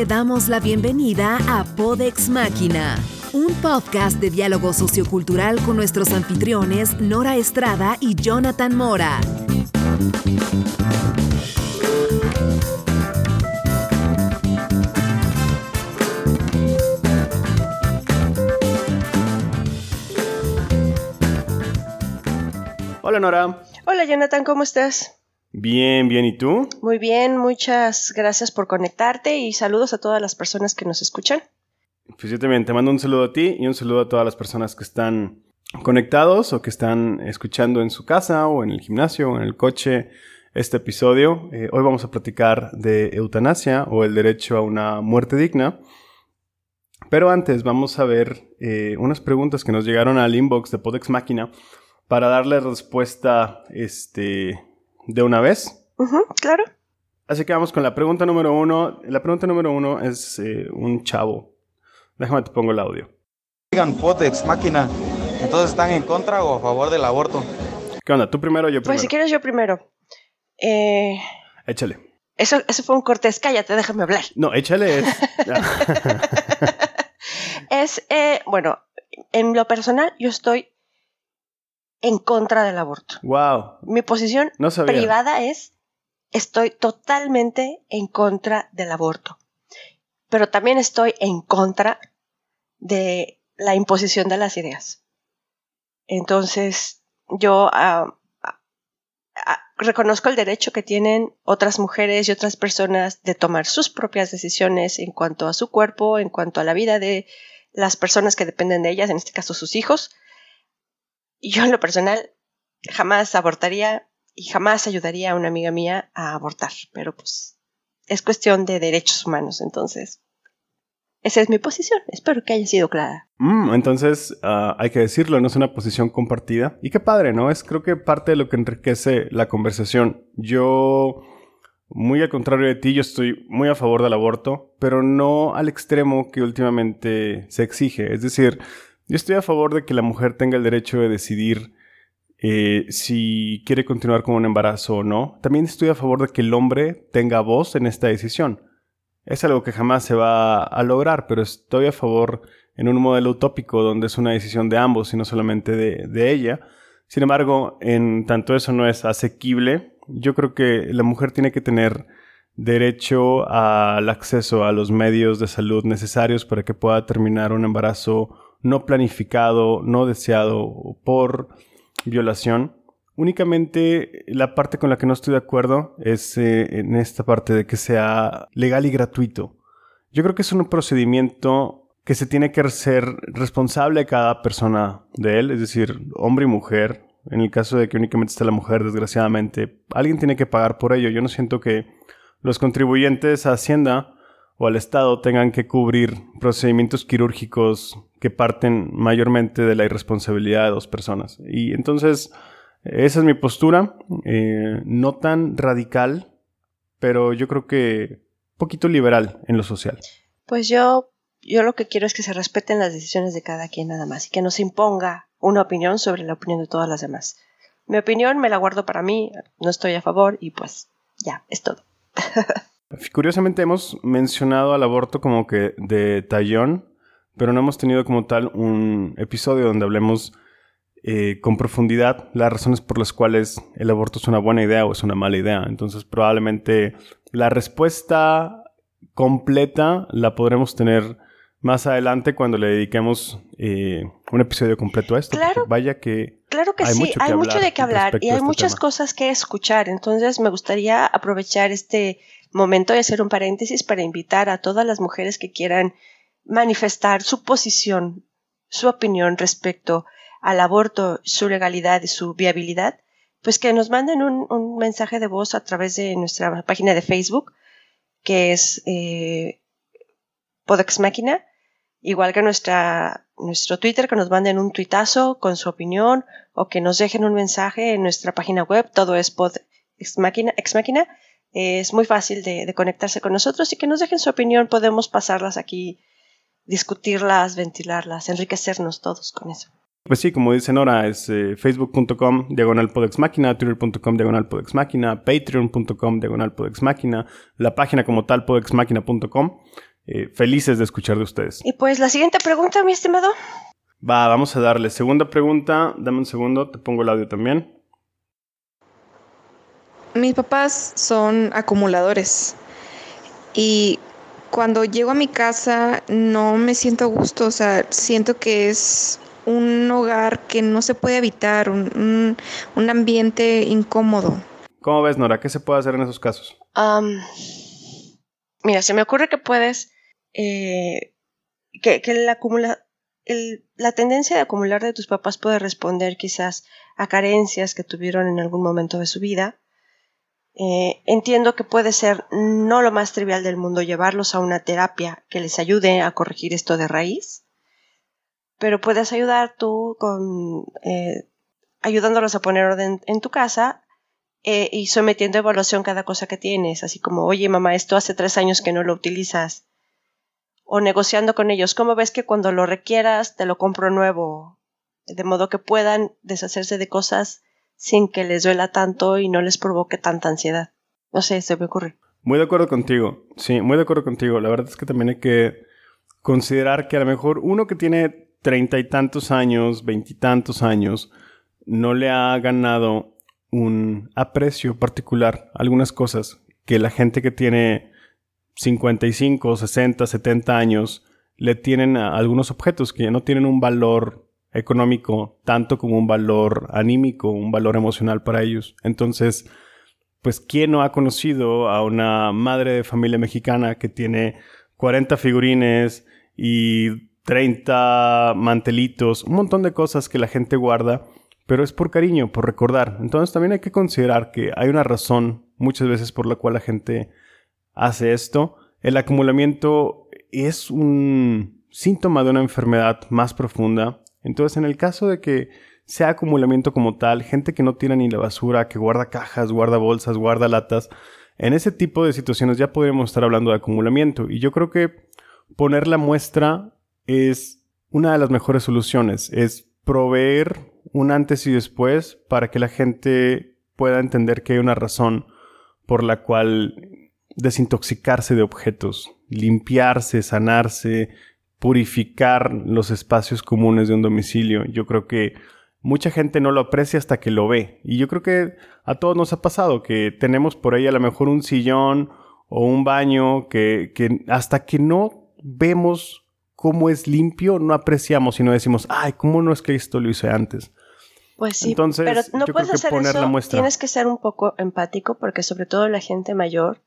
te damos la bienvenida a Podex Máquina, un podcast de diálogo sociocultural con nuestros anfitriones Nora Estrada y Jonathan Mora. Hola Nora. Hola Jonathan, ¿cómo estás? Bien, bien, ¿y tú? Muy bien, muchas gracias por conectarte y saludos a todas las personas que nos escuchan. Pues yo también te mando un saludo a ti y un saludo a todas las personas que están conectados o que están escuchando en su casa o en el gimnasio o en el coche este episodio. Eh, hoy vamos a platicar de eutanasia o el derecho a una muerte digna. Pero antes vamos a ver eh, unas preguntas que nos llegaron al inbox de Podex Máquina para darle respuesta este, de una vez. claro. Así que vamos con la pregunta número uno. La pregunta número uno es eh, un chavo. Déjame te pongo el audio. Digan Potex, máquina. Entonces están en contra o a favor del aborto. ¿Qué onda? ¿Tú primero o yo primero? Pues si quieres yo primero. Eh, échale. Eso, eso fue un cortés. Cállate, déjame hablar. No, échale. Es, es eh, bueno, en lo personal yo estoy en contra del aborto. Wow. Mi posición privada es estoy totalmente en contra del aborto. Pero también estoy en contra de la imposición de las ideas. Entonces, yo ah, ah, reconozco el derecho que tienen otras mujeres y otras personas de tomar sus propias decisiones en cuanto a su cuerpo, en cuanto a la vida de las personas que dependen de ellas, en este caso sus hijos yo en lo personal jamás abortaría y jamás ayudaría a una amiga mía a abortar, pero pues es cuestión de derechos humanos, entonces esa es mi posición, espero que haya sido clara. Mm, entonces ah, hay que decirlo, no es una posición compartida y qué padre, ¿no? Es creo que parte de lo que enriquece la conversación. Yo... Muy al contrario de ti, yo estoy muy a favor del aborto, pero no al extremo que últimamente se exige. Es decir, yo estoy a favor de que la mujer tenga el derecho de decidir eh, si quiere continuar con un embarazo o no. También estoy a favor de que el hombre tenga voz en esta decisión. Es algo que jamás se va a lograr, pero estoy a favor en un modelo utópico donde es una decisión de ambos y no solamente de, de ella. Sin embargo, en tanto eso no es asequible, yo creo que la mujer tiene que tener derecho al acceso a los medios de salud necesarios para que pueda terminar un embarazo no planificado, no deseado por violación. Únicamente la parte con la que no estoy de acuerdo es eh, en esta parte de que sea legal y gratuito. Yo creo que es un procedimiento que se tiene que ser responsable cada persona de él, es decir, hombre y mujer. En el caso de que únicamente esté la mujer, desgraciadamente, alguien tiene que pagar por ello. Yo no siento que los contribuyentes a Hacienda o al Estado tengan que cubrir procedimientos quirúrgicos que parten mayormente de la irresponsabilidad de dos personas. Y entonces, esa es mi postura, eh, no tan radical, pero yo creo que poquito liberal en lo social. Pues yo, yo lo que quiero es que se respeten las decisiones de cada quien nada más y que no se imponga una opinión sobre la opinión de todas las demás. Mi opinión me la guardo para mí, no estoy a favor y pues ya, es todo. Curiosamente hemos mencionado al aborto como que de tallón, pero no hemos tenido como tal un episodio donde hablemos eh, con profundidad las razones por las cuales el aborto es una buena idea o es una mala idea. Entonces probablemente la respuesta completa la podremos tener más adelante cuando le dediquemos eh, un episodio completo a esto. Claro. Vaya que. Claro que hay sí, mucho hay mucho de qué hablar y hay este muchas tema. cosas que escuchar. Entonces me gustaría aprovechar este momento de hacer un paréntesis para invitar a todas las mujeres que quieran manifestar su posición, su opinión respecto al aborto, su legalidad y su viabilidad, pues que nos manden un, un mensaje de voz a través de nuestra página de Facebook, que es eh, Podex Máquina, igual que nuestra, nuestro Twitter, que nos manden un tuitazo con su opinión o que nos dejen un mensaje en nuestra página web, todo es Máquina, Ex Máquina. Es muy fácil de, de conectarse con nosotros y que nos dejen su opinión, podemos pasarlas aquí, discutirlas, ventilarlas, enriquecernos todos con eso. Pues sí, como dice Nora, es eh, facebook.com diagonal podex máquina, twitter.com diagonal podex máquina, patreon.com diagonal podex máquina, la página como tal podexmáquina.com. eh, felices de escuchar de ustedes. Y pues la siguiente pregunta, mi estimado. Va, vamos a darle. Segunda pregunta, dame un segundo, te pongo el audio también. Mis papás son acumuladores y cuando llego a mi casa no me siento a gusto, o sea, siento que es un hogar que no se puede evitar, un, ambiente incómodo. ¿Cómo ves, Nora? ¿Qué se puede hacer en esos casos? mira, se me ocurre que puedes, eh, que, que la, acumula, la tendencia de acumular de tus papás puede responder quizás a carencias que tuvieron en algún momento de su vida. Eh, entiendo que puede ser no lo más trivial del mundo llevarlos a una terapia que les ayude a corregir esto de raíz, pero puedes ayudar tú con eh, ayudándolos a poner orden en tu casa eh, y sometiendo a evaluación cada cosa que tienes, así como, oye mamá, esto hace tres años que no lo utilizas, o negociando con ellos, ¿cómo ves que cuando lo requieras te lo compro nuevo? De modo que puedan deshacerse de cosas sin que les duela tanto y no les provoque tanta ansiedad. No sé, se me ocurre. Muy de acuerdo contigo, sí, muy de acuerdo contigo. La verdad es que también hay que considerar que a lo mejor uno que tiene treinta y tantos años, veintitantos años, no le ha ganado un aprecio particular algunas cosas que la gente que tiene 55, 60, 70 años le tienen a algunos objetos que no tienen un valor económico tanto como un valor anímico, un valor emocional para ellos. Entonces, pues, ¿quién no ha conocido a una madre de familia mexicana que tiene 40 figurines y 30 mantelitos, un montón de cosas que la gente guarda, pero es por cariño, por recordar. Entonces también hay que considerar que hay una razón muchas veces por la cual la gente hace esto. El acumulamiento es un síntoma de una enfermedad más profunda. Entonces en el caso de que sea acumulamiento como tal, gente que no tira ni la basura, que guarda cajas, guarda bolsas, guarda latas, en ese tipo de situaciones ya podríamos estar hablando de acumulamiento. Y yo creo que poner la muestra es una de las mejores soluciones, es proveer un antes y después para que la gente pueda entender que hay una razón por la cual desintoxicarse de objetos, limpiarse, sanarse, purificar los espacios comunes de un domicilio. Yo creo que mucha gente no lo aprecia hasta que lo ve. Y yo creo que a todos nos ha pasado que tenemos por ahí a lo mejor un sillón o un baño que, que hasta que no vemos cómo es limpio, no apreciamos y no decimos, ay, ¿cómo no es que esto lo hice antes? Pues sí, Entonces, pero no puedes hacer eso, tienes que ser un poco empático porque sobre todo la gente mayor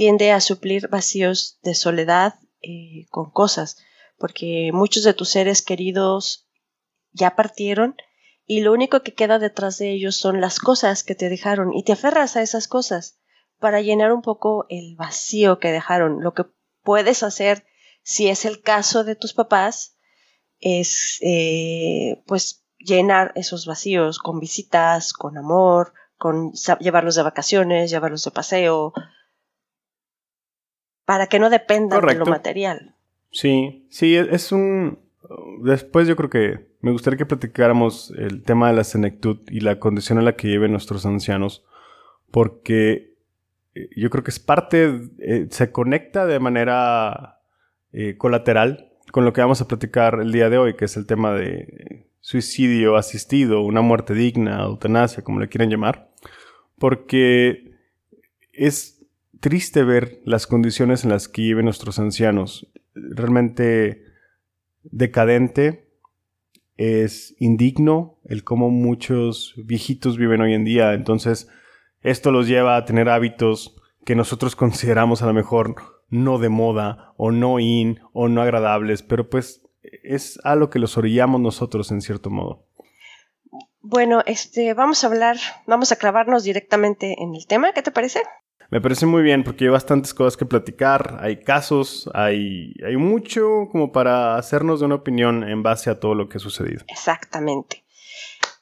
tiende a suplir vacíos de soledad eh, con cosas, porque muchos de tus seres queridos ya partieron y lo único que queda detrás de ellos son las cosas que te dejaron y te aferras a esas cosas para llenar un poco el vacío que dejaron. Lo que puedes hacer si es el caso de tus papás, es eh, pues llenar esos vacíos con visitas, con amor, con llevarlos de vacaciones, llevarlos de paseo, para que no dependan de lo material. Sí, sí, e-, es un... Después yo creo que me gustaría que platicáramos el tema de la senectud y la condición en la que viven nuestros ancianos, porque eh, yo creo que es parte, eh, se conecta de manera eh, colateral con lo que vamos a platicar el día de hoy, que es el tema de suicidio asistido, una muerte digna, eutanasia, como le quieran llamar, porque es triste ver las condiciones en las que viven nuestros ancianos. Realmente decadente, es indigno el cómo muchos viejitos viven hoy en día. Entonces, esto los lleva a tener hábitos que nosotros consideramos a lo mejor no de moda o no in o no agradables, pero pues es a lo que los orillamos nosotros en cierto modo. Bueno, este, vamos a hablar, vamos a clavarnos directamente en el tema, ¿qué te parece? Me parece muy bien porque hay bastantes cosas que platicar, hay casos, hay, hay mucho como para hacernos de una opinión en base a todo lo que ha sucedido. Exactamente.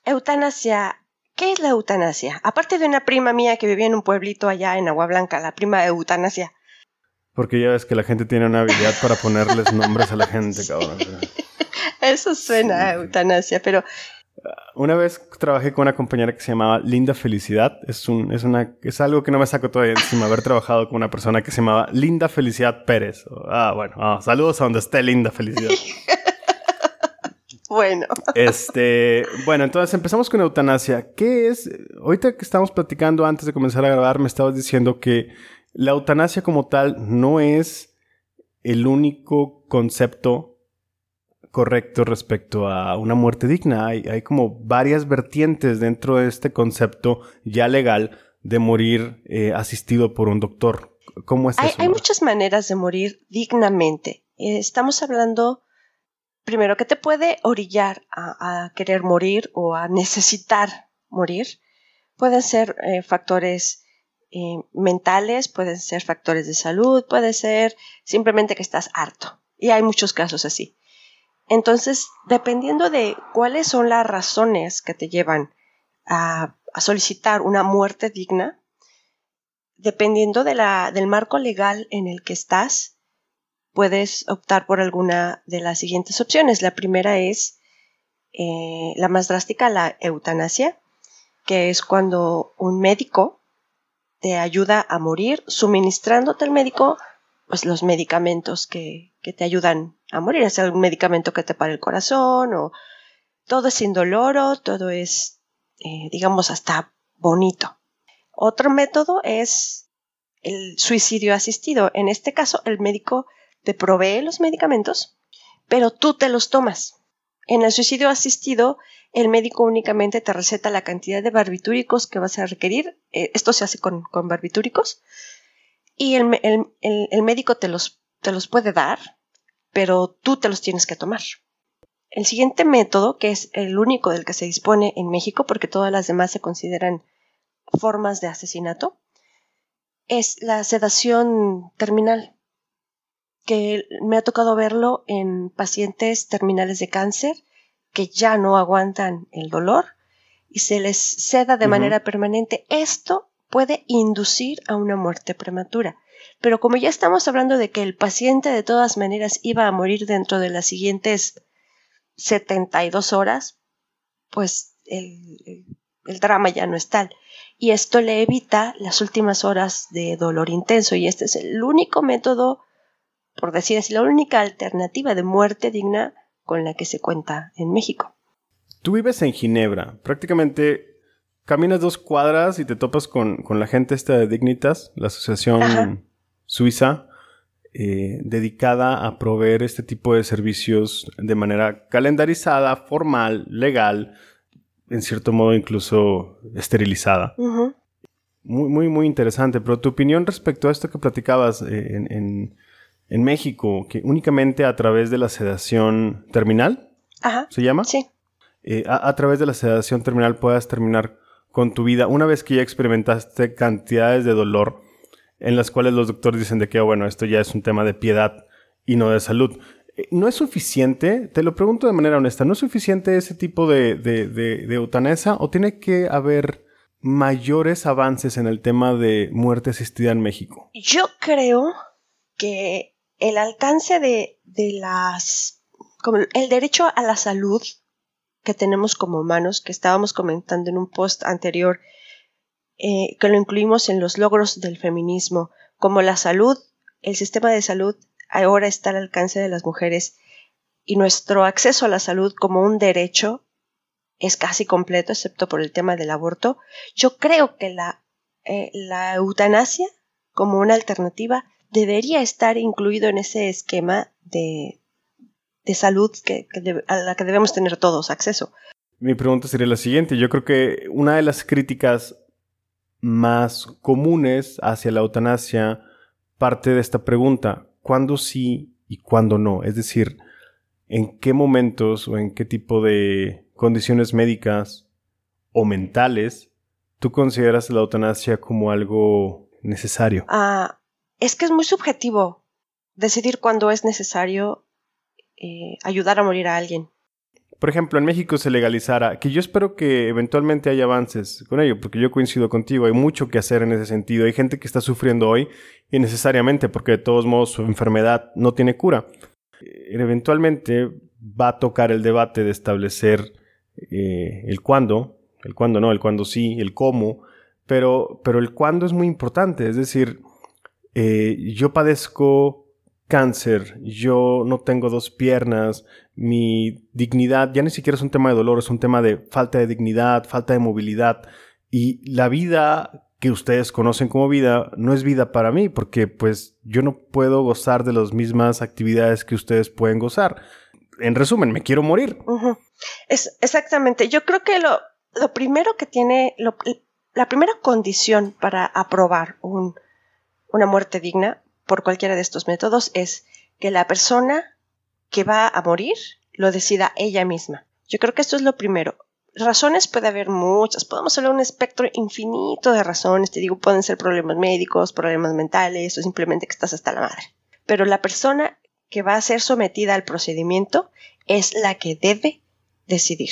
Eutanasia. ¿Qué es la eutanasia? Aparte de una prima mía que vivía en un pueblito allá en Agua Blanca, la prima eutanasia, porque ya ves que la gente tiene una habilidad para ponerles nombres a la gente, cabrón. Eso suena a eutanasia, pero Una vez trabajé con una compañera que se llamaba Linda Felicidad. Es, un, es, una, es algo que no me saco todavía encima haber trabajado con una persona que se llamaba Linda Felicidad Pérez. Ah, bueno, ah, saludos a donde esté Linda Felicidad. bueno. Este, bueno, entonces empezamos con eutanasia. ¿Qué es? Ahorita que estamos platicando antes de comenzar a grabar, me estabas diciendo que la eutanasia como tal no es el único concepto correcto respecto a una muerte digna. Hay, como varias vertientes dentro de este concepto ya legal de morir eh, asistido por un doctor. ¿Cómo es hay, eso? Hay muchas maneras de morir dignamente. Eh, estamos hablando, primero, que te puede orillar a, querer morir o a necesitar morir. Pueden ser eh, factores mentales, pueden ser factores de salud, puede ser simplemente que estás harto. Y hay muchos casos así. Entonces, dependiendo de cuáles son las razones que te llevan a, solicitar una muerte digna, dependiendo del marco legal en el que estás, puedes optar por alguna de las siguientes opciones. La primera es eh, la más drástica, la eutanasia, que es cuando un médico te ayuda a morir suministrándote al médico pues, los medicamentos que, que te ayudan a morir, es algún medicamento que te para el corazón o todo es indoloro, todo es, eh, digamos, hasta bonito. Otro método es el suicidio asistido. En este caso, el médico te provee los medicamentos, pero tú te los tomas. En el suicidio asistido, el médico únicamente te receta la cantidad de barbitúricos que vas a requerir. Eh, esto se hace con, barbitúricos. Y el, médico te los, te los puede dar, pero tú te los tienes que tomar. El siguiente método, que es el único del que se dispone en México, porque todas las demás se consideran formas de asesinato, es la sedación terminal, que me ha tocado verlo en pacientes terminales de cáncer que ya no aguantan el dolor y se les seda de manera permanente. Esto puede inducir a una muerte prematura. Pero como ya estamos hablando de que el paciente de todas maneras iba a morir dentro de las siguientes 72 horas, pues el, drama ya no es tal. Y esto le evita las últimas horas de dolor intenso. Y este es el único método, por decir así, la única alternativa de muerte digna con la que se cuenta en México. Tú vives en Ginebra. Prácticamente caminas dos cuadras y te topas con, la gente esta de Dignitas, la asociación Suiza, eh, dedicada a proveer este tipo de servicios de manera calendarizada, formal, legal, en cierto modo incluso esterilizada. Muy, muy, muy interesante. Pero tu opinión respecto a esto que platicabas eh, en, México, que únicamente a través de la sedación terminal, ¿se llama? Sí. Eh, a, través de la sedación terminal puedas terminar con tu vida una vez que ya experimentaste cantidades de dolor en las cuales los doctores dicen de que, bueno, esto ya es un tema de piedad y no de salud. Eh, ¿No es suficiente? Te lo pregunto de manera honesta, ¿no es suficiente ese tipo de, de, eutanasia o tiene que haber mayores avances en el tema de muerte asistida en México? Yo creo que el alcance de, las... Como el derecho a la salud que tenemos como humanos, que estábamos comentando en un post anterior, eh, que lo incluimos en los logros del feminismo, como la salud, el sistema de salud ahora está al alcance de las mujeres y nuestro acceso a la salud como un derecho es casi completo, excepto por el tema del aborto. Yo creo que la, eh, la eutanasia como una alternativa debería estar incluido en ese esquema de, de salud que, a la que debemos tener todos acceso. Mi pregunta sería la siguiente. Yo creo que una de las críticas más comunes hacia la eutanasia parte de esta pregunta, ¿cuándo sí y cuándo no? Es decir, ¿en qué momentos o en qué tipo de condiciones médicas o mentales tú consideras la eutanasia como algo necesario? Ah, es que es muy subjetivo decidir cuándo es necesario eh, ayudar a morir a alguien por ejemplo, en México se legalizara, que yo espero que eventualmente haya avances con ello, porque yo coincido contigo, hay mucho que hacer en ese sentido. Hay gente que está sufriendo hoy innecesariamente porque de todos modos su enfermedad no tiene cura. Eh, eventualmente va a tocar el debate de establecer eh, el cuándo, el cuándo no, el cuándo sí, el cómo, pero, pero el cuándo es muy importante, es decir, yo padezco cáncer, yo no tengo dos piernas, mi dignidad ya ni siquiera es un tema de dolor, es un tema de falta de dignidad, falta de movilidad y la vida que ustedes conocen como vida no es vida para mí porque pues yo no puedo gozar de las mismas actividades que ustedes pueden gozar. En resumen, me quiero morir. Es exactamente. Yo creo que lo, lo primero que tiene, la primera condición para aprobar un, una muerte digna por cualquiera de estos métodos es que la persona que va a morir lo decida ella misma. Yo creo que esto es lo primero. Razones puede haber muchas, podemos hablar un espectro infinito de razones, te digo, pueden ser problemas médicos, problemas mentales o simplemente que estás hasta la madre. Pero la persona que va a ser sometida al procedimiento es la que debe decidir.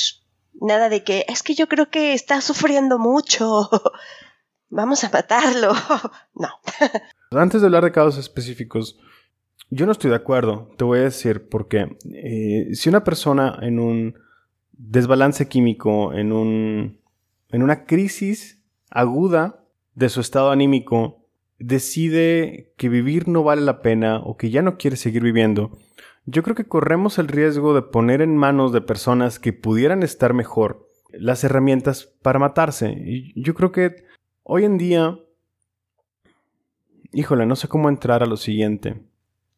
Nada de que es que yo creo que está sufriendo mucho. Vamos a matarlo. no. Antes de hablar de casos específicos, yo no estoy de acuerdo. Te voy a decir por qué. Eh, si una persona en un desbalance químico, en, un, en una crisis aguda de su estado anímico, decide que vivir no vale la pena o que ya no quiere seguir viviendo, yo creo que corremos el riesgo de poner en manos de personas que pudieran estar mejor las herramientas para matarse. Y yo creo que hoy en día, híjole, no sé cómo entrar a lo siguiente.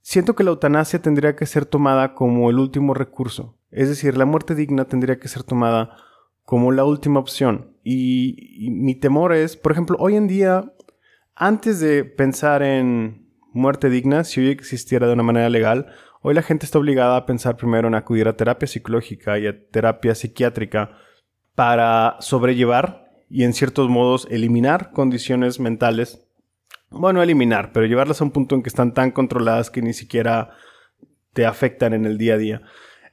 Siento que la eutanasia tendría que ser tomada como el último recurso. Es decir, la muerte digna tendría que ser tomada como la última opción. Y, mi temor es, por ejemplo, hoy en día, antes de pensar en muerte digna, si hoy existiera de una manera legal, hoy la gente está obligada a pensar primero en acudir a terapia psicológica y a terapia psiquiátrica para sobrellevar y en ciertos modos eliminar condiciones mentales. Bueno, eliminar, pero llevarlas a un punto en que están tan controladas que ni siquiera te afectan en el día a día.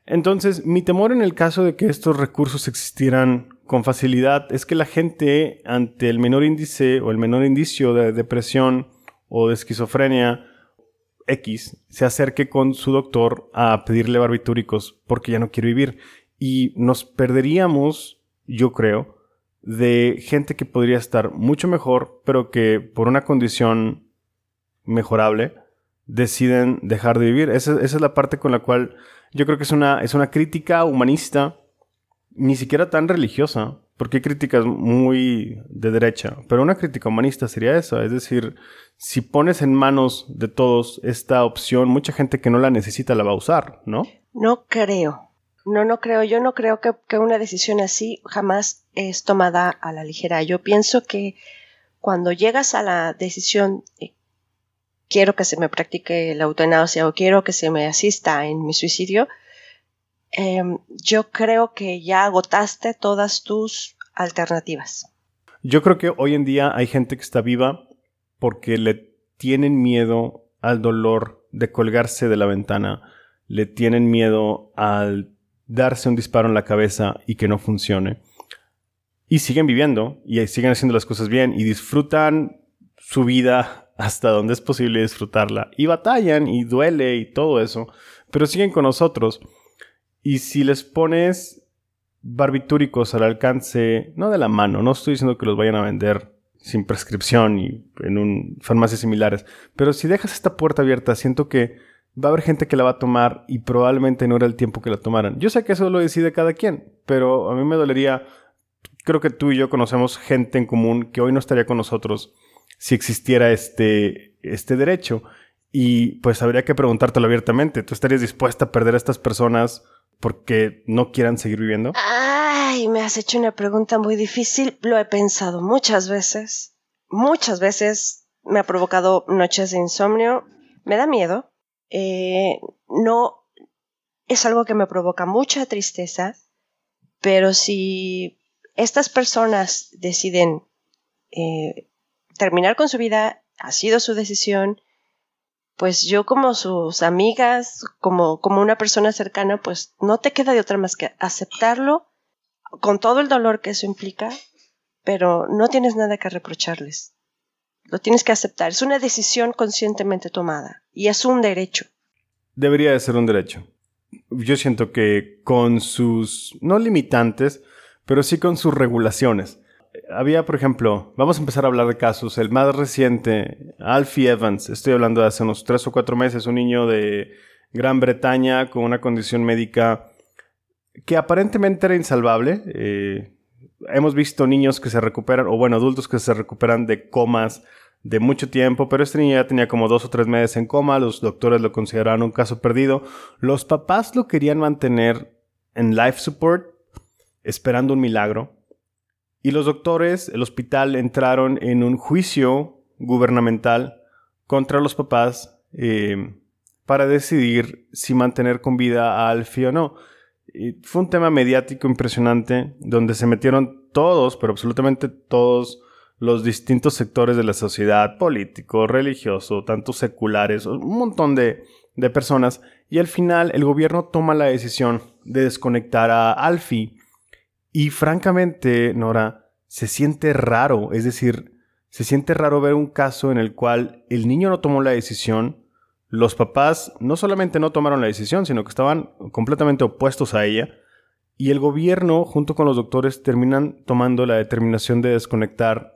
Entonces, mi temor en el caso de que estos recursos existieran con facilidad es que la gente ante el menor índice o el menor indicio de depresión o de esquizofrenia X se acerque con su doctor a pedirle barbitúricos porque ya no quiere vivir. Y nos perderíamos, yo creo, de gente que podría estar mucho mejor, pero que por una condición mejorable deciden dejar de vivir. Esa, esa es la parte con la cual yo creo que es una, es una crítica humanista, ni siquiera tan religiosa, porque hay críticas muy de derecha, pero una crítica humanista sería esa, es decir, si pones en manos de todos esta opción, mucha gente que no la necesita la va a usar, ¿no? No creo. No, no creo. Yo no creo que, una decisión así jamás es tomada a la ligera. Yo pienso que cuando llegas a la decisión quiero que se me practique la eutanasia o quiero que se me asista en mi suicidio, em, yo creo que ya agotaste todas tus alternativas. Yo creo que hoy en día hay gente que está viva porque le tienen miedo al dolor de colgarse de la ventana, le tienen miedo al darse un disparo en la cabeza y que no funcione. Y siguen viviendo y siguen haciendo las cosas bien y disfrutan su vida hasta donde es posible disfrutarla. Y batallan y duele y todo eso, pero siguen con nosotros. Y si les pones barbitúricos al alcance, no de la mano, no estoy diciendo que los vayan a vender sin prescripción y en un, farmacias similares, pero si dejas esta puerta abierta, siento que va a haber gente que la va a tomar y probablemente no era el tiempo que la tomaran. Yo sé que eso lo decide cada quien, pero a mí me dolería, creo que tú y yo conocemos gente en común que hoy no estaría con nosotros si existiera este, este derecho. Y pues habría que preguntártelo abiertamente. ¿Tú estarías dispuesta a perder a estas personas porque no quieran seguir viviendo? Ay, me has hecho una pregunta muy difícil. Lo he pensado muchas veces. Muchas veces me ha provocado noches de insomnio. Me da miedo. Eh, no es algo que me provoca mucha tristeza. Pero si estas personas deciden eh, terminar con su vida ha sido su decisión, pues yo como sus amigas, como, como una persona cercana, pues no te queda de otra más que aceptarlo con todo el dolor que eso implica, pero no tienes nada que reprocharles. Lo tienes que aceptar. Es una decisión conscientemente tomada y es un derecho. Debería de ser un derecho. yo siento que con sus, no limitantes, pero sí con sus regulaciones. Había, por ejemplo, vamos a empezar a hablar de casos. El más reciente, Alfie Evans, estoy hablando de hace unos tres o cuatro meses, un niño de Gran Bretaña con una condición médica que aparentemente era insalvable. Eh, hemos visto niños que se recuperan, o bueno, adultos que se recuperan de comas de mucho tiempo, pero este niño ya tenía como dos o tres meses en coma, los doctores lo consideraron un caso perdido, los papás lo querían mantener en life support, esperando un milagro, y los doctores, el hospital, entraron en un juicio gubernamental contra los papás eh, para decidir si mantener con vida a Alfie o no. Fue un tema mediático impresionante donde se metieron todos, pero absolutamente todos los distintos sectores de la sociedad, político, religioso, tanto seculares, un montón de, de personas. Y al final el gobierno toma la decisión de desconectar a Alfie. Y francamente, Nora, se siente raro. Es decir, se siente raro ver un caso en el cual el niño no tomó la decisión, los papás no solamente no tomaron la decisión, sino que estaban completamente opuestos a ella. Y el gobierno, junto con los doctores, terminan tomando la determinación de desconectar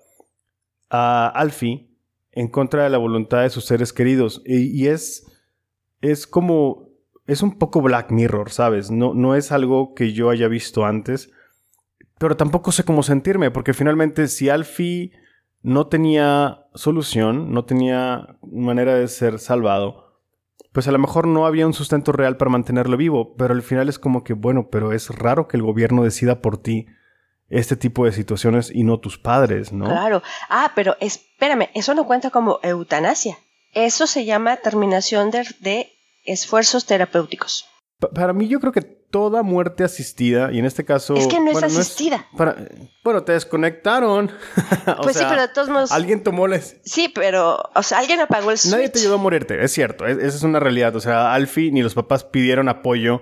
a Alfie en contra de la voluntad de sus seres queridos. Y, es, es como, es un poco Black Mirror, ¿sabes? No, no es algo que yo haya visto antes, pero tampoco sé cómo sentirme, porque finalmente si Alfie no tenía solución, no tenía manera de ser salvado, pues a lo mejor no había un sustento real para mantenerlo vivo, pero al final es como que, bueno, pero es raro que el gobierno decida por ti este tipo de situaciones y no tus padres, ¿no? Claro. Ah, pero espérame, eso no cuenta como eutanasia. Eso se llama terminación de, esfuerzos terapéuticos. para mí yo creo que toda muerte asistida, y en este caso... Es que no es asistida. para, bueno, te desconectaron. pues sí, pero de todos modos... Alguien tomó les... Sí, pero, o sea, alguien apagó el switch. Nadie te ayudó a morirte, es cierto, esa es una realidad. O sea, Alfie ni los papás pidieron apoyo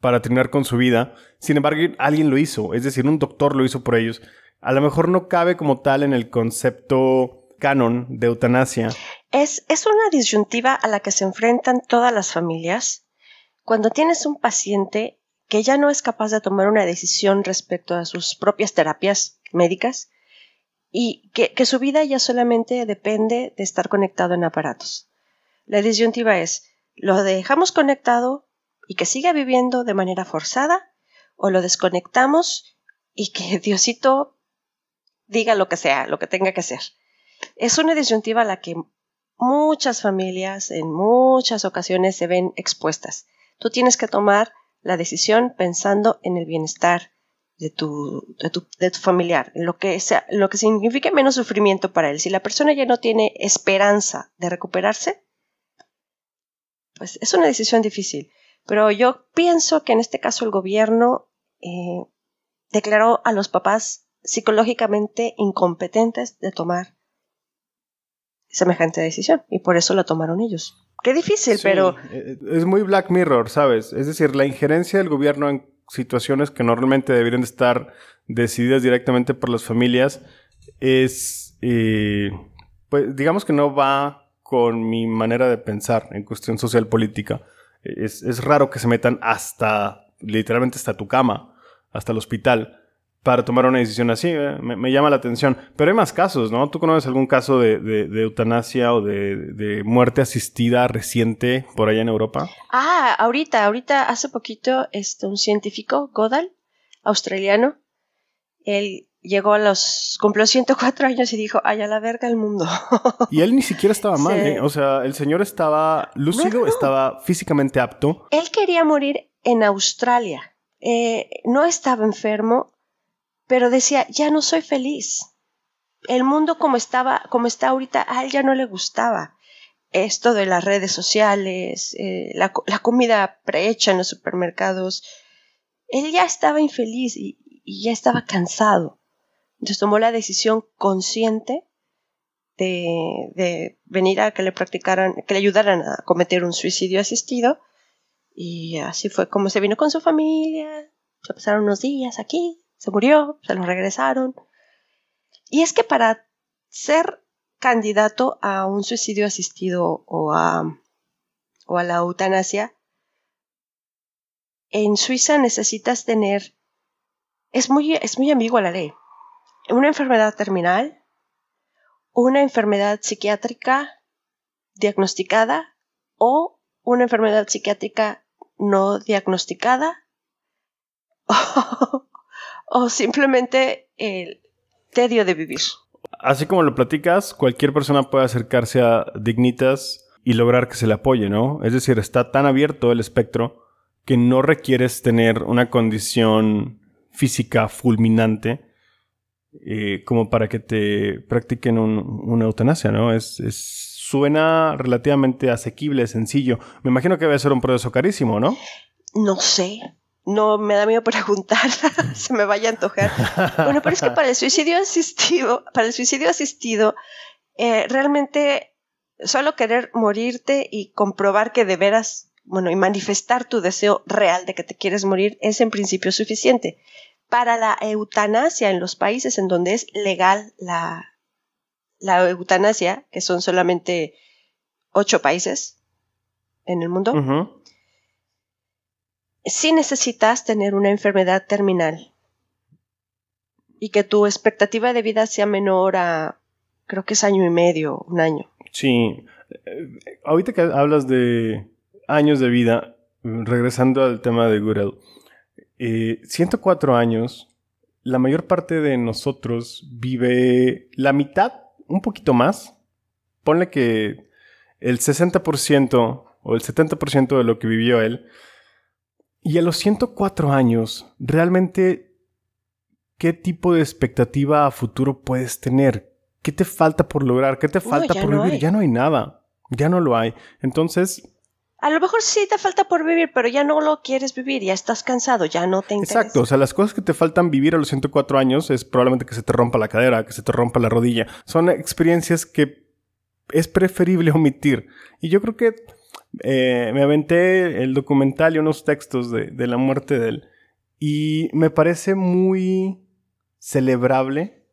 para terminar con su vida. Sin embargo, alguien lo hizo, es decir, un doctor lo hizo por ellos. A lo mejor no cabe como tal en el concepto canon de eutanasia. Es, es una disyuntiva a la que se enfrentan todas las familias. Cuando tienes un paciente que ya no es capaz de tomar una decisión respecto a sus propias terapias médicas y que, que su vida ya solamente depende de estar conectado en aparatos. La disyuntiva es, ¿lo dejamos conectado y que siga viviendo de manera forzada o lo desconectamos y que Diosito diga lo que sea, lo que tenga que hacer? Es una disyuntiva a la que muchas familias en muchas ocasiones se ven expuestas. Tú tienes que tomar la decisión pensando en el bienestar de tu, de tu, de tu familiar, lo que, sea, lo que signifique menos sufrimiento para él. Si la persona ya no tiene esperanza de recuperarse, pues es una decisión difícil. Pero yo pienso que en este caso el gobierno eh, declaró a los papás psicológicamente incompetentes de tomar semejante decisión y por eso la tomaron ellos. Qué difícil, pero... Eh, es muy Black Mirror, ¿sabes? Es decir, la injerencia del gobierno en situaciones que normalmente deberían estar decididas directamente por las familias es, eh, pues digamos que no va con mi manera de pensar en cuestión social política. Es, es raro que se metan hasta, literalmente hasta tu cama, hasta el hospital para tomar una decisión así. Eh, me, llama la atención. Pero hay más casos, ¿no? ¿Tú conoces algún caso de, eutanasia o de, muerte asistida reciente por allá en Europa? Ah, ahorita, ahorita, hace poquito, este, un científico, Godal, australiano, él llegó a los, cumplió 104 años y dijo, ay, a la verga el mundo. Y él ni siquiera estaba mal, ¿eh? O sea, el señor estaba lúcido, estaba físicamente apto. Él quería morir en Australia. Eh, no estaba enfermo, pero decía, ya no soy feliz. El mundo como estaba, como está ahorita, a él ya no le gustaba. Esto de las redes sociales, eh, la, comida prehecha en los supermercados. Él ya estaba infeliz y, ya estaba cansado. Entonces tomó la decisión consciente de, de, venir a que le practicaran, que le ayudaran a cometer un suicidio asistido. Y así fue como se vino con su familia. Se pasaron unos días aquí, se murió, se lo regresaron. Y es que para ser candidato a un suicidio asistido o a, o a la eutanasia, en Suiza necesitas tener, es muy, es muy ambigua la ley, una enfermedad terminal, una enfermedad psiquiátrica diagnosticada o una enfermedad psiquiátrica no diagnosticada simplemente el tedio de vivir. Así como lo platicas, cualquier persona puede acercarse a Dignitas y lograr que se le apoye, ¿no? Es decir, está tan abierto el espectro que no requieres tener una condición física fulminante eh, como para que te practiquen una eutanasia, ¿no? Es, suena relativamente asequible, sencillo. Me imagino que debe ser un proceso carísimo, ¿no? No sé. No me da miedo preguntar, se me vaya a antojar. Bueno, pero es que para el suicidio asistido, para el suicidio asistido, eh, realmente solo querer morirte y comprobar que de veras, bueno, y manifestar tu deseo real de que te quieres morir es en principio suficiente. Para la eutanasia en los países en donde es legal la, la eutanasia, que son solamente ocho países en el mundo, si necesitas tener una enfermedad terminal y que tu expectativa de vida sea menor a, creo que es año y medio, un año. Sí, eh, ahorita que hablas de años de vida, regresando al tema de 104 eh, años, la mayor parte de nosotros vive la mitad, un poquito más. Ponle que el 60% o el 70% de lo que vivió él. Y a los 104 años, realmente, ¿qué tipo de expectativa a futuro puedes tener? ¿Qué te falta por lograr? ¿Qué te falta por vivir? Ya no hay nada. Ya no lo hay. Entonces. A lo mejor sí te falta por vivir, pero ya no lo quieres vivir, ya estás cansado, ya no te interesa. Exacto, o sea, las cosas que te faltan vivir a los 104 años es probablemente que se te rompa la cadera, que se te rompa la rodilla. Son experiencias que es preferible omitir. Y yo creo que eh, me aventé el documental y unos textos de, de la muerte de él. Y me parece muy celebrable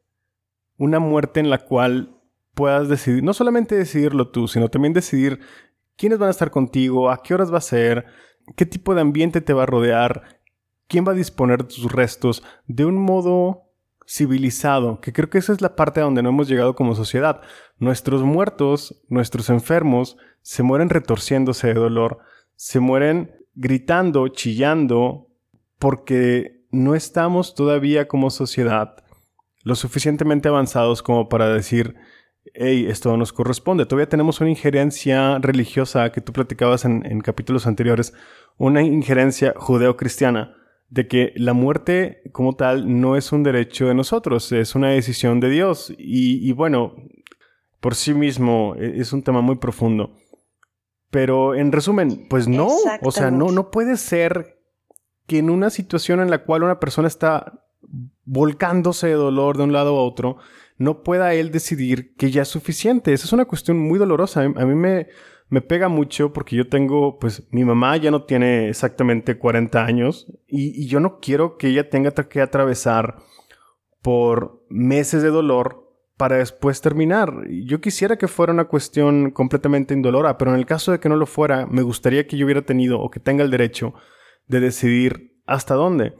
una muerte en la cual puedas decidir, no solamente decidirlo tú, sino también decidir quiénes van a estar contigo, a qué horas va a ser, qué tipo de ambiente te va a rodear, quién va a disponer de tus restos de un modo civilizado, que creo que esa es la parte a donde no hemos llegado como sociedad. Nuestros muertos, nuestros enfermos, se mueren retorciéndose de dolor, se mueren gritando, chillando, porque no estamos todavía como sociedad lo suficientemente avanzados como para decir, hey, esto nos corresponde. Todavía tenemos una injerencia religiosa que tú platicabas en, capítulos anteriores, una injerencia judeo-cristiana de que la muerte como tal no es un derecho de nosotros, es una decisión de Dios. Y, bueno, por sí mismo e, es un tema muy profundo. Pero en resumen, pues no, o sea, no, no puede ser que en una situación en la cual una persona está volcándose de dolor de un lado a otro, no pueda él decidir que ya es suficiente. Esa es una cuestión muy dolorosa. A mí me, me pega mucho porque yo tengo, pues mi mamá ya no tiene exactamente 40 años y, yo no quiero que ella tenga que atravesar por meses de dolor para después terminar. Yo quisiera que fuera una cuestión completamente indolora, pero en el caso de que no lo fuera, me gustaría que yo hubiera tenido o que tenga el derecho de decidir hasta dónde.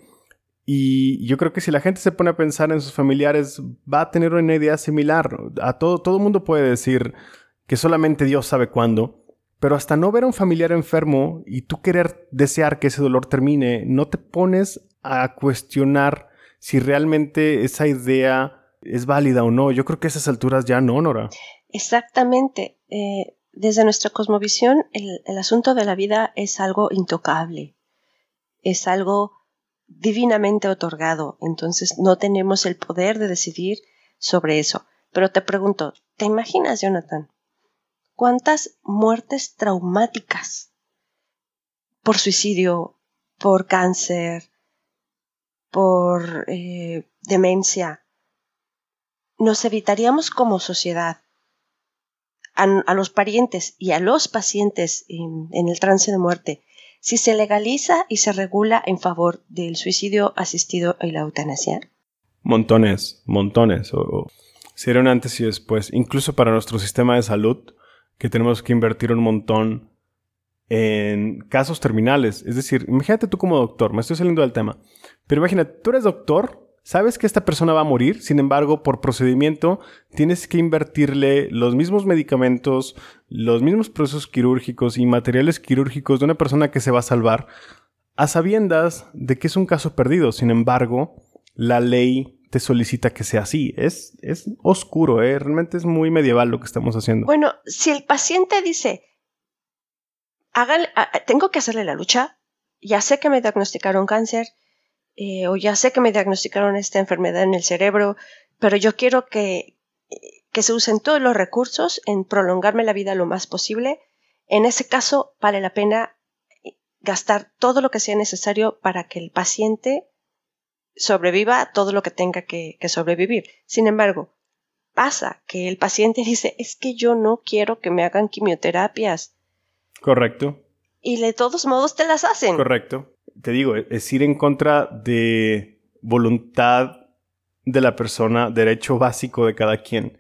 Y yo creo que si la gente se pone a pensar en sus familiares, va a tener una idea similar. A todo, todo mundo puede decir que solamente Dios sabe cuándo, pero hasta no ver a un familiar enfermo y tú querer desear que ese dolor termine, no te pones a cuestionar si realmente esa idea es válida o no. Yo creo que a esas alturas ya no, Nora. Exactamente. Eh, desde nuestra cosmovisión, el asunto de la vida es algo intocable. Es algo divinamente otorgado, entonces no tenemos el poder de decidir sobre eso. Pero te pregunto, ¿te imaginas, Jonathan? ¿Cuántas muertes traumáticas por suicidio, por cáncer, por eh, demencia, nos evitaríamos como sociedad a, los parientes y a los pacientes en el trance de muerte si se legaliza y se regula en favor del suicidio asistido y la eutanasia? Montones, montones. O, antes y después. Incluso para nuestro sistema de salud, que tenemos que invertir un montón en casos terminales. Es decir, imagínate tú como doctor, me estoy saliendo del tema, pero imagínate, tú eres doctor, sabes que esta persona va a morir, sin embargo, por procedimiento tienes que invertirle los mismos medicamentos, los mismos procesos quirúrgicos y materiales quirúrgicos de una persona que se va a salvar, a sabiendas de que es un caso perdido. Sin embargo, la ley te solicita que sea así. Es, es oscuro, ¿eh? realmente es muy medieval lo que estamos haciendo. Bueno, si el paciente dice, tengo que hacerle la lucha, ya sé que me diagnosticaron cáncer, eh, o ya sé que me diagnosticaron esta enfermedad en el cerebro, pero yo quiero que, que se usen todos los recursos en prolongarme la vida lo más posible. En ese caso, vale la pena gastar todo lo que sea necesario para que el paciente sobreviva todo lo que tenga que, sobrevivir. Sin embargo, pasa que el paciente dice, es que yo no quiero que me hagan quimioterapias. Correcto. Y de todos modos te las hacen. Correcto. Te digo, es ir en contra de voluntad de la persona, derecho básico de cada quien.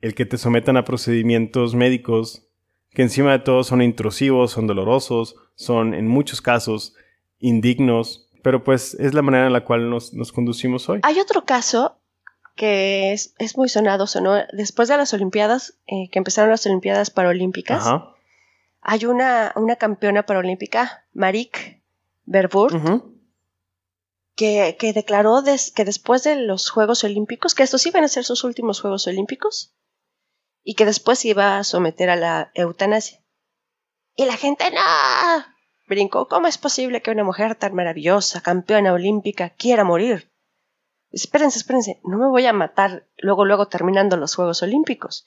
El que te sometan a procedimientos médicos que encima de todo son intrusivos, son dolorosos, son en muchos casos indignos, pero pues es la manera en la cual nos, conducimos hoy. Hay otro caso que es, muy sonado, sonó después de las Olimpiadas, eh, que empezaron las Olimpiadas Paralímpicas. Hay una, una campeona paralímpica, Marik Berburt, que, declaró que después de los Juegos Olímpicos, que estos iban a ser sus últimos Juegos Olímpicos, y que después se iba a someter a la eutanasia. Y la gente, no, brincó. ¿Cómo es posible que una mujer tan maravillosa, campeona olímpica, quiera morir? Espérense, espérense, no me voy a matar luego, luego terminando los Juegos Olímpicos.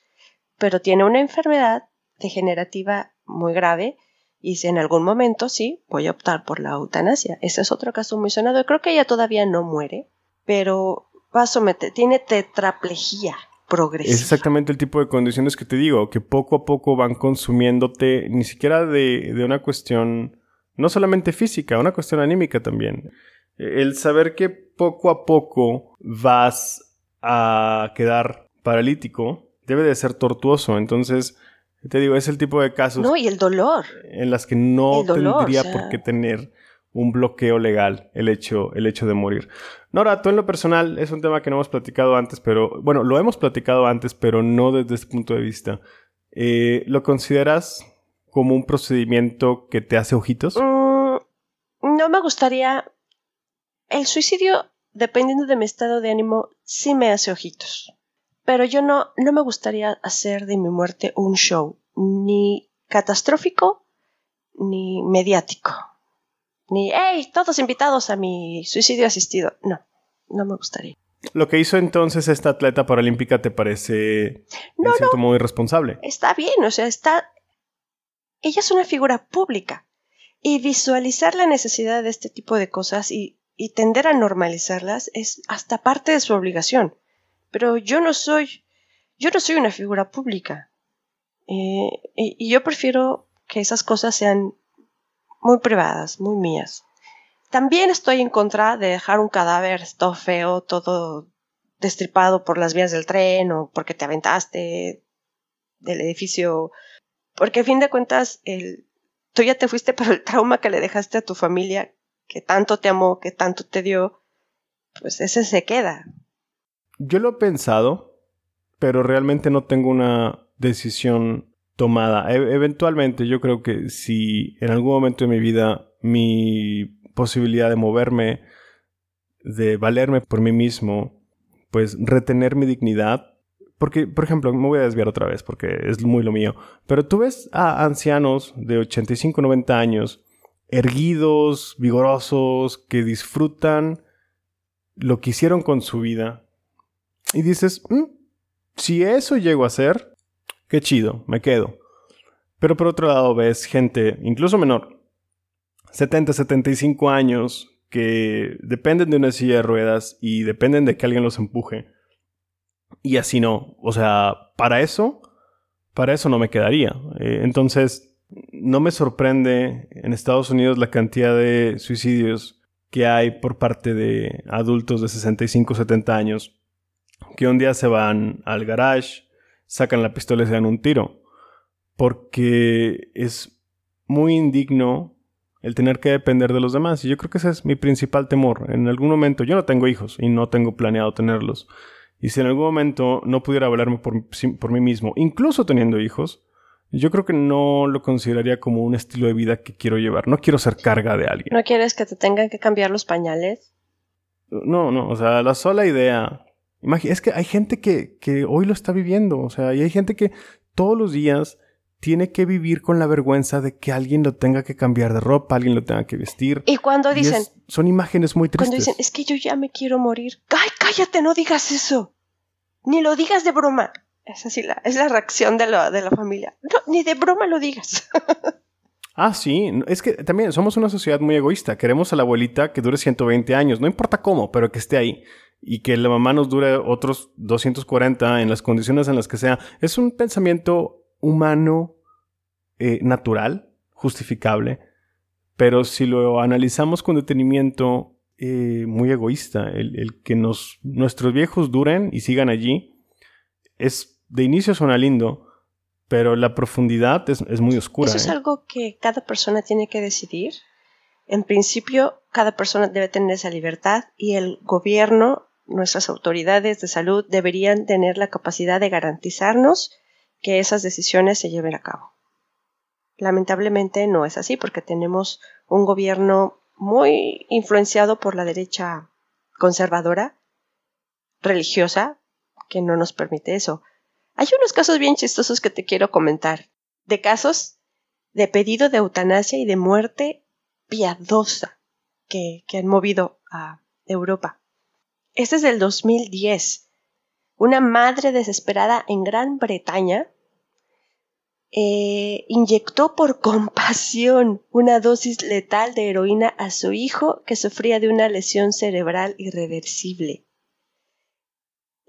Pero tiene una enfermedad degenerativa muy grave y si en algún momento sí, voy a optar por la eutanasia. Ese es otro caso muy sonado. Creo que ella todavía no muere, pero va a someter, tiene tetraplejía. Progresiva. Es exactamente el tipo de condiciones que te digo, que poco a poco van consumiéndote, ni siquiera de, de una cuestión no solamente física, una cuestión anímica también. El saber que poco a poco vas a quedar paralítico debe de ser tortuoso. Entonces, te digo, es el tipo de casos. No, y el dolor. En las que no tendría por qué tener un bloqueo legal el hecho, el hecho de morir. Nora, tú en lo personal es un tema que no hemos platicado antes, pero bueno, lo hemos platicado antes, pero no desde este punto de vista. Eh, ¿Lo consideras como un procedimiento que te hace ojitos? Mm, no me gustaría. El suicidio, dependiendo de mi estado de ánimo, sí me hace ojitos. Pero yo no, no me gustaría hacer de mi muerte un show, ni catastrófico, ni mediático. Ni, hey, todos invitados a mi suicidio asistido. No, no me gustaría. Lo que hizo entonces esta atleta paralímpica te parece no, cierto modo irresponsable. Está bien, o sea, está, ella es una figura pública y visualizar la necesidad de este tipo de cosas y, tender a normalizarlas es hasta parte de su obligación. Pero yo no soy, yo no soy una figura pública. Eh, y, yo prefiero que esas cosas sean muy privadas, muy mías. También estoy en contra de dejar un cadáver todo feo, todo destripado por las vías del tren o porque te aventaste del edificio porque a fin de cuentas, tú ya te fuiste, pero el trauma que le dejaste a tu familia, que tanto te amó, que tanto te dio, pues ese se queda. Yo lo he pensado, pero realmente no tengo una decisión tomada. E eventualmente yo creo que si en algún momento de mi vida mi posibilidad de moverme, de valerme por mí mismo, pues retener mi dignidad, porque, por ejemplo, me voy a desviar otra vez porque es muy lo mío. Pero tú ves a ancianos de 85, 90 años, erguidos, vigorosos, que disfrutan lo que hicieron con su vida. Y dices, mm, si eso llego a ser, qué chido, me quedo. Pero por otro lado ves gente, incluso menor, 70, 75 años, que dependen de una silla de ruedas y dependen de que alguien los empuje y así no. O sea, para eso, para eso no me quedaría. Eh, entonces, no me sorprende en Estados Unidos la cantidad de suicidios que hay por parte de adultos de 65, 70 años que un día se van al garage, sacan la pistola y se dan un tiro. Porque es muy indigno el tener que depender de los demás. Y yo creo que ese es mi principal temor. En algún momento, yo no tengo hijos y no tengo planeado tenerlos. Y si en algún momento no pudiera hablarme por, por mí mismo, incluso teniendo hijos, yo creo que no lo consideraría como un estilo de vida que quiero llevar. No quiero ser carga de alguien. ¿No quieres que te tengan que cambiar los pañales? No, no, o sea, la sola idea. es que hay gente que, que hoy lo está viviendo, o sea, y hay gente que todos los días tiene que vivir con la vergüenza de que alguien lo tenga que cambiar de ropa, alguien lo tenga que vestir. Y cuando dicen... son imágenes muy tristes. Cuando dicen, es que yo ya me quiero morir. ¡Ay, cállate, no digas eso! Ni lo digas de broma. Es así la, es la reacción de la, de la familia. No, ni de broma lo digas. ah, sí. Es que también somos una sociedad muy egoísta. Queremos a la abuelita que dure 120 años. No importa cómo, pero que esté ahí. Y que la mamá nos dure otros 240 en las condiciones en las que sea. Es un pensamiento humano, eh, natural, justificable. Pero si lo analizamos con detenimiento, eh, muy egoísta. El, el que nos, nuestros viejos duren y sigan allí es de inicio suena lindo, pero la profundidad es, muy oscura. Eso es ¿eh? algo que cada persona tiene que decidir. En principio, cada persona debe tener esa libertad y el gobierno, nuestras autoridades de salud deberían tener la capacidad de garantizarnos que esas decisiones se lleven a cabo. Lamentablemente no es así porque tenemos un gobierno muy influenciado por la derecha conservadora, religiosa, que no nos permite eso. Hay unos casos bien chistosos que te quiero comentar, de casos de pedido de eutanasia y de muerte piadosa que, han movido a Europa. Este es del 2010. Una madre desesperada en Gran Bretaña eh, inyectó por compasión una dosis letal de heroína a su hijo que sufría de una lesión cerebral irreversible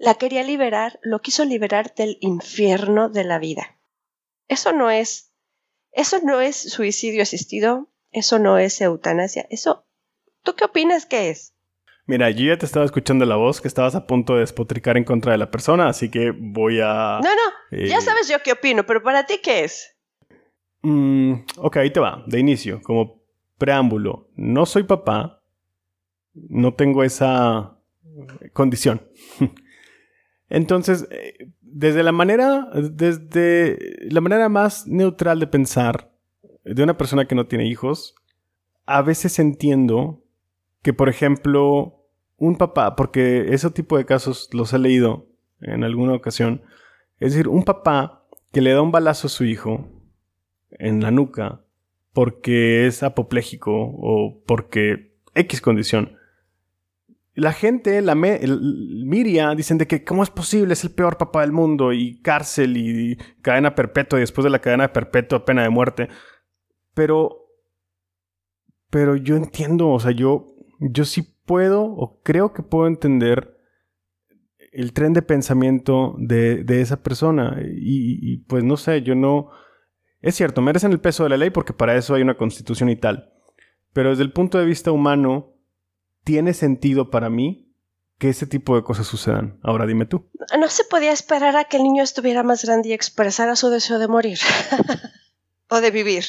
la quería liberar, lo quiso liberar del infierno de la vida. Eso no es, eso no es suicidio asistido, eso no es eutanasia, eso, ¿tú qué opinas que es? Mira, yo ya te estaba escuchando la voz que estabas a punto de despotricar en contra de la persona, así que voy a... No, no, ya eh, sabes yo qué opino, pero para ti qué es. Mm, ok, ahí te va, de inicio, como preámbulo. No soy papá, no tengo esa condición. Entonces, eh, desde la manera, desde la manera más neutral de pensar de una persona que no tiene hijos, a veces entiendo que, por ejemplo, un papá, porque ese tipo de casos los he leído en alguna ocasión, es decir, un papá que le da un balazo a su hijo en la nuca porque es apopléjico o porque X condición, la gente, la Miria, dicen de que cómo es posible, es el peor papá del mundo y cárcel y, cadena perpetua y después de la cadena perpetua pena de muerte. Pero, pero yo entiendo, o sea, yo, yo sí puedo o creo que puedo entender el tren de pensamiento de, de esa persona y, y pues no sé, yo no... Es cierto, merecen el peso de la ley porque para eso hay una constitución y tal. Pero desde el punto de vista humano, tiene sentido para mí que ese tipo de cosas sucedan. Ahora dime tú. No se podía esperar a que el niño estuviera más grande y expresara su deseo de morir o de vivir.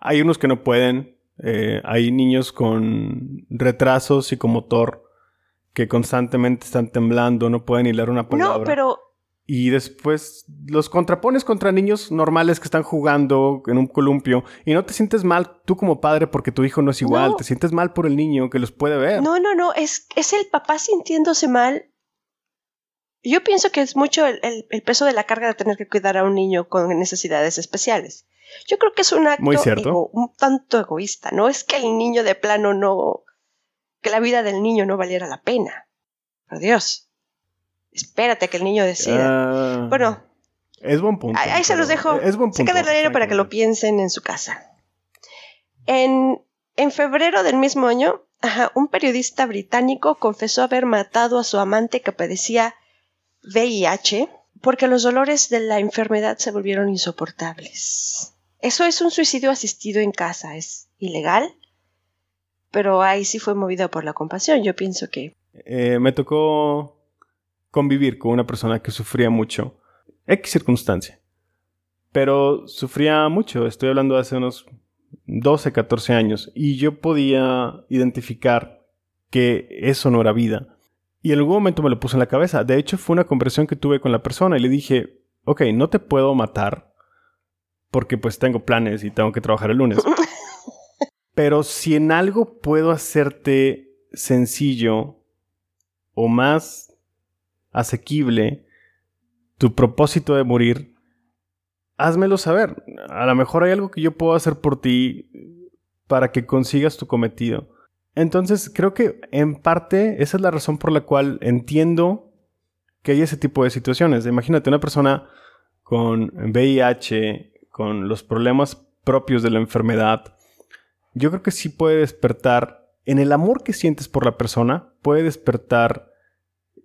hay unos que no pueden. Eh, hay niños con retraso psicomotor que constantemente están temblando, no pueden hilar una palabra. No, pero y después los contrapones contra niños normales que están jugando en un columpio y no te sientes mal tú como padre porque tu hijo no es igual, te sientes mal por el niño que los puede ver. No, no, no, es, es el papá sintiéndose mal. Yo pienso que es mucho el, peso de la carga de tener que cuidar a un niño con necesidades especiales. Yo creo que es un acto un tanto egoísta, no es que el niño de plano no, que la vida del niño no valiera la pena. Por Dios espérate que el niño decida. Ah, bueno. Es buen punto. Ahí, se los dejo. Es buen punto. Se queda el para que lo piensen en su casa. En, en febrero del mismo año, un periodista británico confesó haber matado a su amante que padecía VIH porque los dolores de la enfermedad se volvieron insoportables. Eso es un suicidio asistido en casa, es ilegal, pero ahí sí fue movido por la compasión. Yo pienso que... Eh, me tocó convivir con una persona que sufría mucho X circunstancia. pero sufría mucho. Estoy hablando de hace unos 12, 14 años. Y yo podía identificar que eso no era vida. Y en algún momento me lo puse en la cabeza. De hecho, fue una conversación que tuve con la persona y le dije, ok, no te puedo matar porque pues tengo planes y tengo que trabajar el lunes. Pero si en algo puedo hacerte sencillo o más asequible tu propósito de morir, házmelo saber. A lo mejor hay algo que yo puedo hacer por ti para que consigas tu cometido. Entonces, creo que en parte esa es la razón por la cual entiendo que hay ese tipo de situaciones. Imagínate una persona con VIH, con los problemas propios de la enfermedad. Yo creo que sí puede despertar, en el amor que sientes por la persona, puede despertar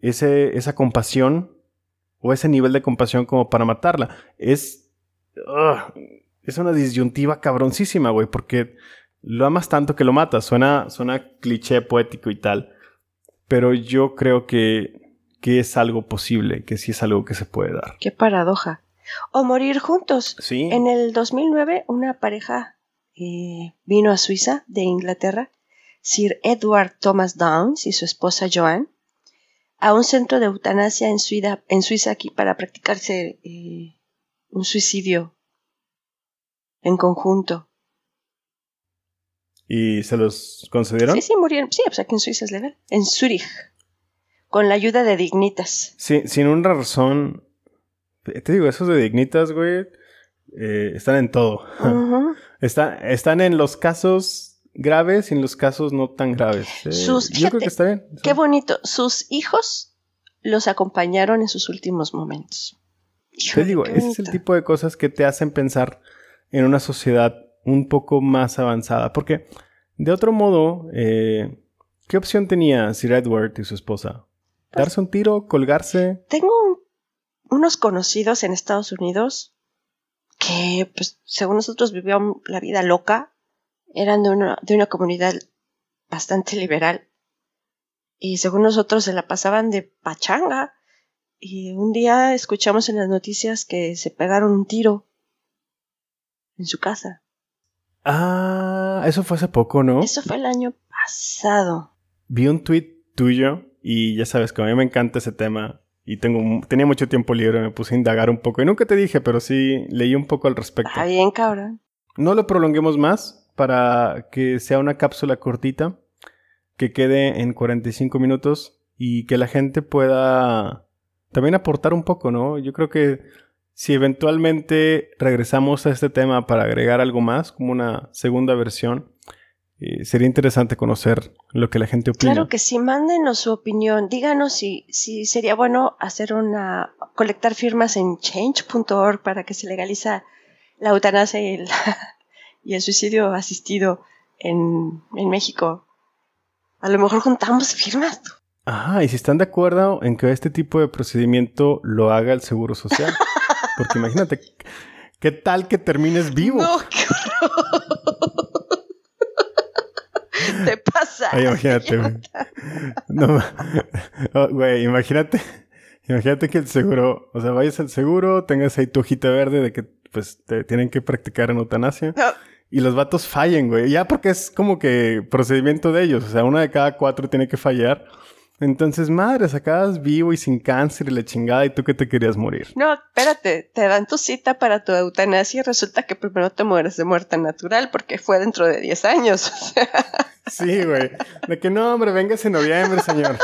ese, esa compasión o ese nivel de compasión como para matarla. Es, es una disyuntiva cabroncísima, güey, porque lo amas tanto que lo matas. Suena, suena cliché poético y tal. Pero yo creo que, que es algo posible, que sí es algo que se puede dar. Qué paradoja. O morir juntos. Sí. En el 2009, una pareja eh, vino a Suiza, de Inglaterra, Sir Edward Thomas Downs y su esposa Joan, a un centro de eutanasia en Suiza, en Suiza aquí para practicarse eh, un suicidio en conjunto. ¿Y se los concedieron? Sí, sí, murieron. Sí, pues aquí en Suiza es legal. En Zurich. Con la ayuda de Dignitas. Sí, sin una razón. Te digo, esos de Dignitas, güey, eh, están en todo. Está- están en los casos graves y en los casos no tan graves. Eh, Sus- yo creo que está bien. Qué bonito. Sus hijos los acompañaron en sus últimos momentos. Te digo, ese es el tipo de cosas que te hacen pensar en una sociedad un poco más avanzada. Porque, de otro modo, eh, ¿qué opción tenía Sir Edward y su esposa? ¿Darse un tiro? ¿Colgarse? Tengo unos conocidos en Estados Unidos que, pues, según nosotros vivían la vida loca. Eran de una, de una comunidad bastante liberal. Y según nosotros se la pasaban de pachanga. Y un día escuchamos en las noticias que se pegaron un tiro en su casa. Ah, eso fue hace poco, ¿no? Eso fue el año pasado. Vi un tweet tuyo y ya sabes que a mí me encanta ese tema y tengo tenía mucho tiempo libre, me puse a indagar un poco y nunca te dije, pero sí leí un poco al respecto. Está bien, cabrón. No lo prolonguemos más para que sea una cápsula cortita que quede en 45 minutos y que la gente pueda también aportar un poco, ¿no? Yo creo que si eventualmente regresamos a este tema para agregar algo más, como una segunda versión, eh, sería interesante conocer lo que la gente opina. Claro que sí, mándenos su opinión. Díganos si, si sería bueno hacer una. colectar firmas en change.org para que se legaliza la eutanasia y el, y el suicidio asistido en, en México. A lo mejor juntamos firmas. Ajá, y si están de acuerdo en que este tipo de procedimiento lo haga el Seguro Social. Porque imagínate, ¿qué tal que termines vivo? No, qué horror. Te pasa. Ay, imagínate, güey. No, oh, güey, imagínate. Imagínate que el seguro, o sea, vayas al seguro, tengas ahí tu hojita verde de que pues te tienen que practicar en eutanasia No, y los vatos fallen, güey. Ya porque es como que procedimiento de ellos, o sea, una de cada cuatro tiene que fallar. Entonces, madre, sacabas vivo y sin cáncer y la chingada y tú que te querías morir. no, espérate, te dan tu cita para tu eutanasia y resulta que primero te mueres de muerte natural porque fue dentro de 10 años. O sea, Sí, güey. De que no, hombre, vengas en noviembre, señor.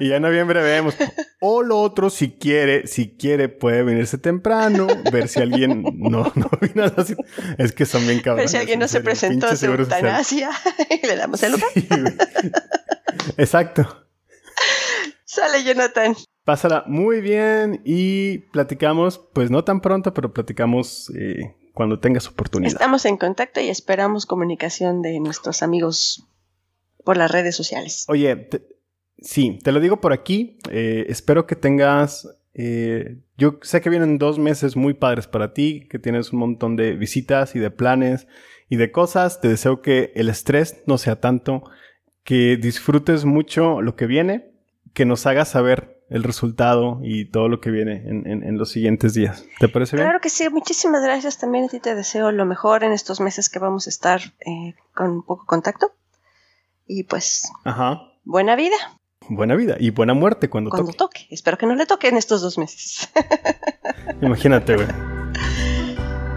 Y ya en noviembre vemos. O lo otro, si quiere, si quiere, puede venirse temprano, ver si alguien no, no vino a la cita. Es que son bien cabrones. si alguien no se presentó a su eutanasia y le damos el lugar. Sí, güey. Exacto. Sale Jonathan. Pásala muy bien y platicamos, pues no tan pronto, pero platicamos eh, cuando tengas oportunidad. Estamos en contacto y esperamos comunicación de nuestros amigos por las redes sociales. Oye, te- sí, te lo digo por aquí. eh, espero que tengas. eh, yo sé que vienen dos meses muy padres para ti, que tienes un montón de visitas y de planes y de cosas. Te deseo que el estrés no sea tanto, que disfrutes mucho lo que viene, que nos hagas saber el resultado y todo lo que viene en, los siguientes días. ¿Te parece bien? Claro que sí, muchísimas gracias también a ti te deseo lo mejor en estos meses que vamos a estar eh, con poco contacto. Y pues, Ajá. buena vida. Buena vida y buena muerte cuando, cuando toque. Espero que no le toque en estos dos meses. Imagínate, güey.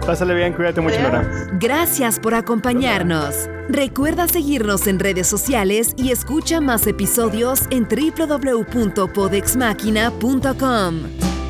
Pásale bien, cuídate mucho. Gracias por acompañarnos. Recuerda seguirnos en redes sociales y escucha más episodios en www.podexmáquina.com.